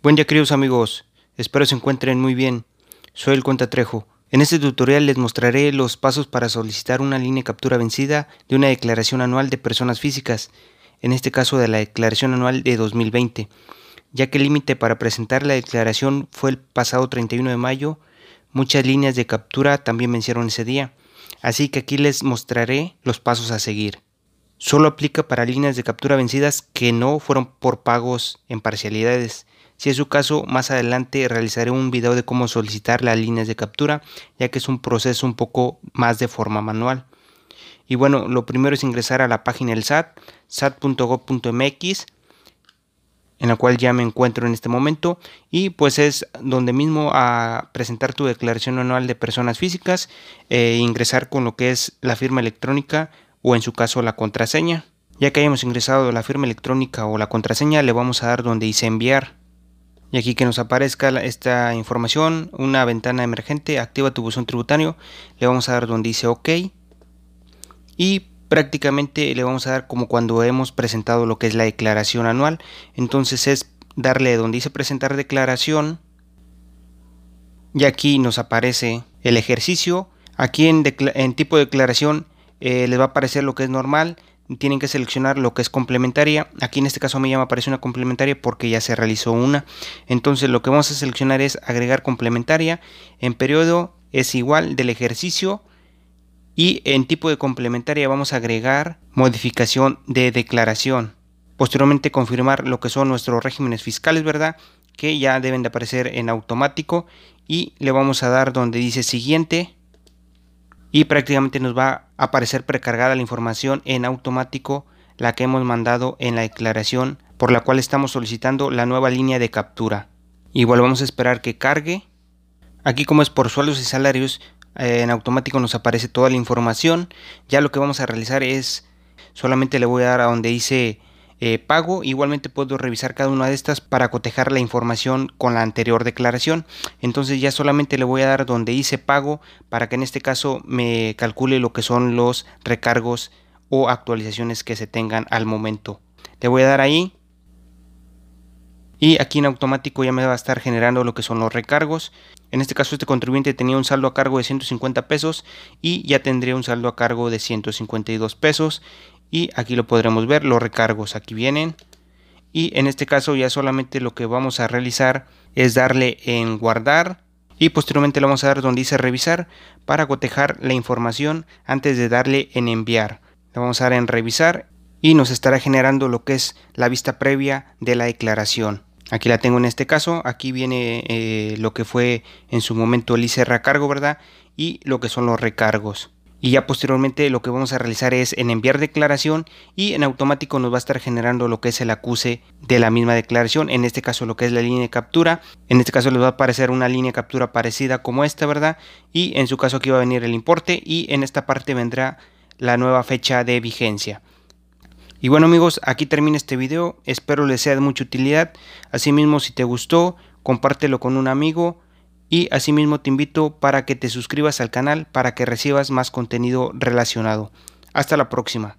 Buen día queridos amigos, espero se encuentren muy bien. Soy el Cuenta Trejo. En este tutorial les mostraré los pasos para solicitar una línea de captura vencida de una declaración anual de personas físicas, en este caso de la declaración anual de 2020, ya que el límite para presentar la declaración fue el pasado 31 de mayo, muchas líneas de captura también vencieron ese día, así que aquí les mostraré los pasos a seguir. Solo aplica para líneas de captura vencidas que no fueron por pagos en parcialidades, si es su caso, más adelante realizaré un video de cómo solicitar las líneas de captura, ya que es un proceso un poco más de forma manual. Y bueno, lo primero es ingresar a la página del SAT, sat.gov.mx, en la cual ya me encuentro en este momento y pues es donde mismo a presentar tu declaración anual de personas físicas e ingresar con lo que es la firma electrónica o en su caso la contraseña. Ya que hayamos ingresado la firma electrónica o la contraseña le vamos a dar donde dice enviar y aquí que nos aparezca esta información, una ventana emergente, activa tu buzón tributario, le vamos a dar donde dice OK y prácticamente le vamos a dar como cuando hemos presentado lo que es la declaración anual. Entonces es darle donde dice presentar declaración y aquí nos aparece el ejercicio. Aquí en, en tipo de declaración eh, les va a aparecer lo que es normal tienen que seleccionar lo que es complementaria. Aquí en este caso a mí ya me aparece una complementaria porque ya se realizó una. Entonces lo que vamos a seleccionar es agregar complementaria. En periodo es igual del ejercicio. Y en tipo de complementaria vamos a agregar modificación de declaración. Posteriormente confirmar lo que son nuestros regímenes fiscales, ¿verdad? Que ya deben de aparecer en automático. Y le vamos a dar donde dice siguiente y prácticamente nos va aparecer precargada la información en automático la que hemos mandado en la declaración por la cual estamos solicitando la nueva línea de captura. Igual vamos a esperar que cargue. Aquí como es por sueldos y salarios, eh, en automático nos aparece toda la información. Ya lo que vamos a realizar es solamente le voy a dar a donde dice eh, pago. Igualmente puedo revisar cada una de estas para cotejar la información con la anterior declaración. Entonces ya solamente le voy a dar donde dice pago para que en este caso me calcule lo que son los recargos o actualizaciones que se tengan al momento. Le voy a dar ahí. Y aquí en automático ya me va a estar generando lo que son los recargos. En este caso este contribuyente tenía un saldo a cargo de 150 pesos y ya tendría un saldo a cargo de 152 pesos y aquí lo podremos ver los recargos aquí vienen. Y en este caso ya solamente lo que vamos a realizar es darle en guardar y posteriormente le vamos a dar donde dice revisar para cotejar la información antes de darle en enviar. Le vamos a dar en revisar y nos estará generando lo que es la vista previa de la declaración. Aquí la tengo en este caso aquí viene eh, lo que fue en su momento el ICR cargo verdad y lo que son los recargos y ya posteriormente lo que vamos a realizar es en enviar declaración y en automático nos va a estar generando lo que es el acuse de la misma declaración, en este caso lo que es la línea de captura, en este caso les va a aparecer una línea de captura parecida como esta, ¿verdad? Y en su caso aquí va a venir el importe y en esta parte vendrá la nueva fecha de vigencia. Y bueno amigos, aquí termina este video, espero les sea de mucha utilidad, asimismo si te gustó, compártelo con un amigo, y asimismo te invito para que te suscribas al canal para que recibas más contenido relacionado. Hasta la próxima.